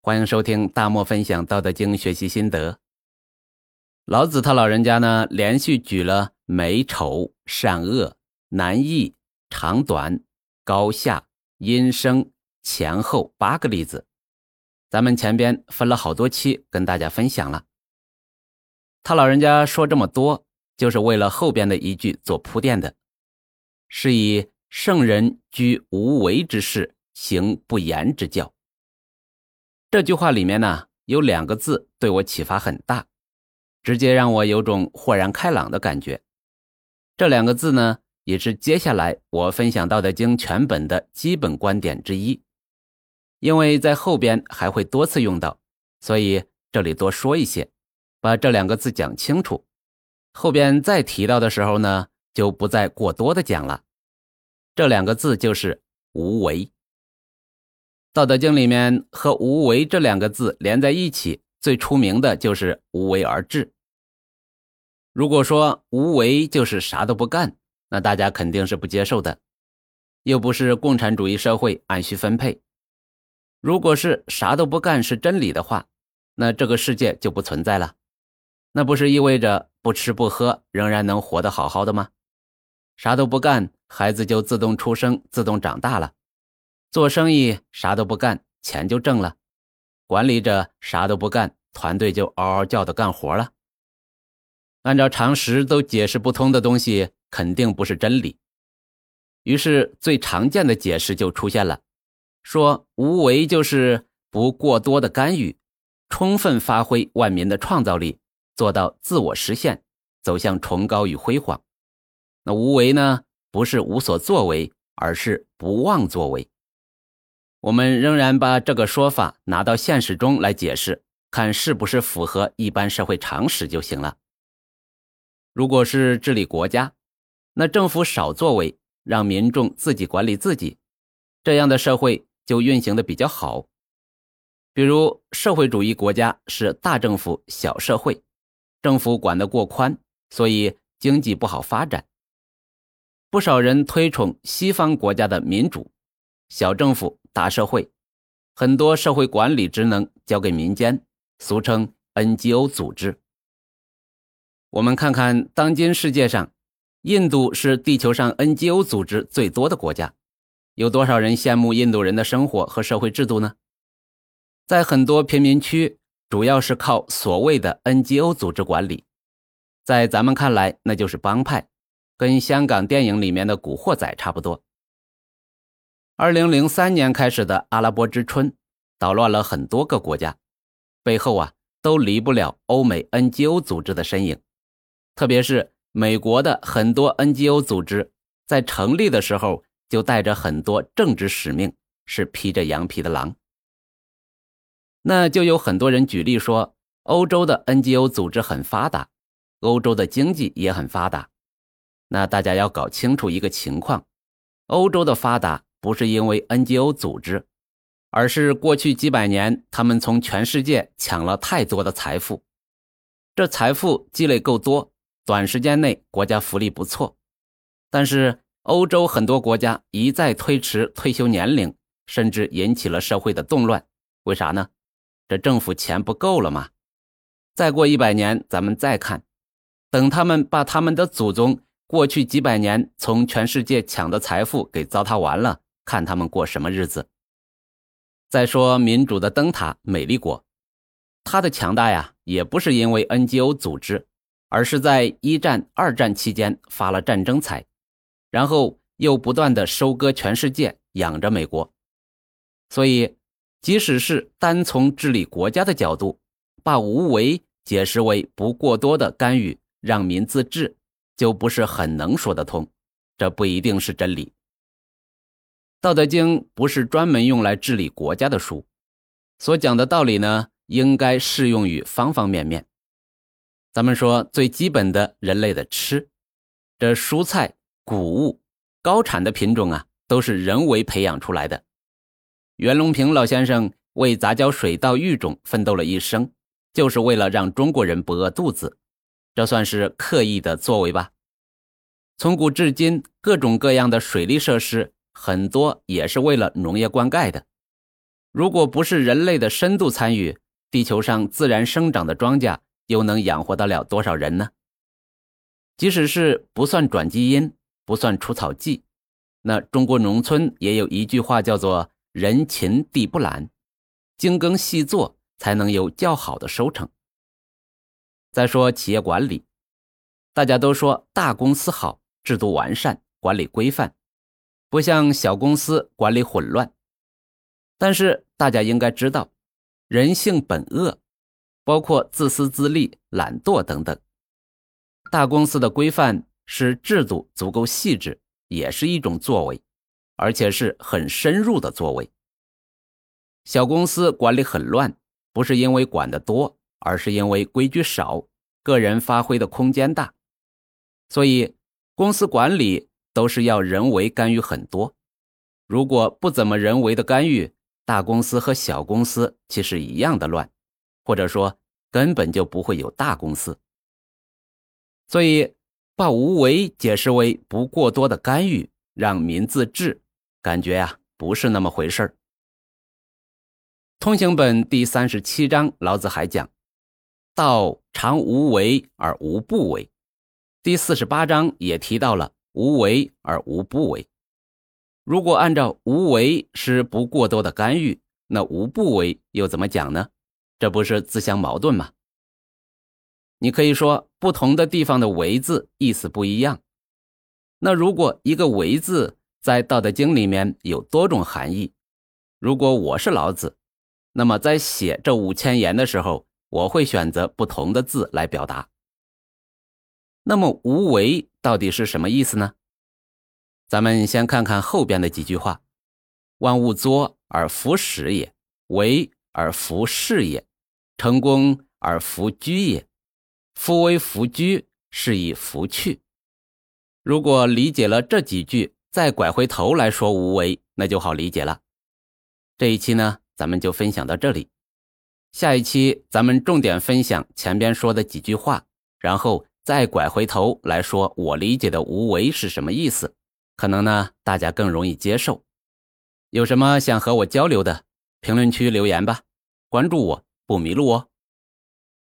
欢迎收听大漠分享《道德经》学习心得。老子他老人家呢，连续举了美丑、善恶、难易、长短、高下、音声、前后八个例子。咱们前边分了好多期跟大家分享了。他老人家说这么多，就是为了后边的一句做铺垫的，是以圣人居无为之事，行不言之教。这句话里面呢，有两个字对我启发很大，直接让我有种豁然开朗的感觉。这两个字呢，也是接下来我分享《道德经》全本的基本观点之一。因为在后边还会多次用到，所以这里多说一些，把这两个字讲清楚。后边再提到的时候呢，就不再过多的讲了。这两个字就是无为。道德经里面和无为这两个字连在一起，最出名的就是无为而治。如果说无为就是啥都不干，那大家肯定是不接受的，又不是共产主义社会按需分配。如果是啥都不干是真理的话，那这个世界就不存在了，那不是意味着不吃不喝仍然能活得好好的吗？啥都不干，孩子就自动出生、自动长大了。做生意啥都不干，钱就挣了；管理者啥都不干，团队就嗷嗷叫的干活了。按照常识都解释不通的东西，肯定不是真理。于是最常见的解释就出现了，说无为就是不过多的干预，充分发挥万民的创造力，做到自我实现，走向崇高与辉煌。那无为呢，不是无所作为，而是不妄作为。我们仍然把这个说法拿到现实中来解释，看是不是符合一般社会常识就行了。如果是治理国家，那政府少作为，让民众自己管理自己，这样的社会就运行的比较好。比如社会主义国家是大政府小社会，政府管得过宽，所以经济不好发展。不少人推崇西方国家的民主，小政府。大社会，很多社会管理职能交给民间，俗称 NGO 组织。我们看看当今世界上，印度是地球上 NGO 组织最多的国家，有多少人羡慕印度人的生活和社会制度呢？在很多贫民区，主要是靠所谓的 NGO 组织管理，在咱们看来，那就是帮派，跟香港电影里面的古惑仔差不多。二零零三年开始的阿拉伯之春，捣乱了很多个国家，背后啊都离不了欧美 NGO 组织的身影。特别是美国的很多 NGO 组织，在成立的时候就带着很多政治使命，是披着羊皮的狼。那就有很多人举例说，欧洲的 NGO 组织很发达，欧洲的经济也很发达。那大家要搞清楚一个情况：欧洲的发达。不是因为 NGO 组织，而是过去几百年他们从全世界抢了太多的财富，这财富积累够多，短时间内国家福利不错。但是欧洲很多国家一再推迟退休年龄，甚至引起了社会的动乱。为啥呢？这政府钱不够了吗？再过一百年，咱们再看，等他们把他们的祖宗过去几百年从全世界抢的财富给糟蹋完了。看他们过什么日子。再说民主的灯塔美丽国，它的强大呀，也不是因为 NGO 组织，而是在一战、二战期间发了战争财，然后又不断的收割全世界，养着美国。所以，即使是单从治理国家的角度，把无为解释为不过多的干预，让民自治，就不是很能说得通。这不一定是真理。《道德经》不是专门用来治理国家的书，所讲的道理呢，应该适用于方方面面。咱们说最基本的人类的吃，这蔬菜、谷物、高产的品种啊，都是人为培养出来的。袁隆平老先生为杂交水稻育种奋斗了一生，就是为了让中国人不饿肚子，这算是刻意的作为吧？从古至今，各种各样的水利设施。很多也是为了农业灌溉的。如果不是人类的深度参与，地球上自然生长的庄稼又能养活得了多少人呢？即使是不算转基因、不算除草剂，那中国农村也有一句话叫做“人勤地不懒”，精耕细作才能有较好的收成。再说企业管理，大家都说大公司好，制度完善，管理规范，不像小公司管理混乱。但是大家应该知道。人性本恶，包括自私自利、懒惰等等。大公司的规范是制度足够细致，也是一种作为，而且是很深入的作为。小公司管理很乱，不是因为管得多，而是因为规矩少，个人发挥的空间大。所以，公司管理都是要人为干预很多。如果不怎么人为的干预，大公司和小公司其实一样的乱，或者说根本就不会有大公司。所以把无为解释为不过多的干预，让民自治，感觉呀不是那么回事儿。通行本第三十七章，老子还讲：“道常无为而无不为。”第四十八章也提到了“无为而无不为”。如果按照无为是不过多的干预，那无不为又怎么讲呢？这不是自相矛盾吗？你可以说不同的地方的“为”字意思不一样。那如果一个“为”字在《道德经》里面有多种含义，如果我是老子，那么在写这五千言的时候，我会选择不同的字来表达。那么“无为”到底是什么意思呢？咱们先看看后边的几句话：“万物作而弗始也，为而弗事也，成功而弗居也。夫为弗居，是以弗去。”如果理解了这几句，再拐回头来说无为，那就好理解了。这一期呢，咱们就分享到这里。下一期咱们重点分享前边说的几句话，然后再拐回头来说我理解的无为是什么意思。可能呢，大家更容易接受。有什么想和我交流的，评论区留言吧。关注我，不迷路哦。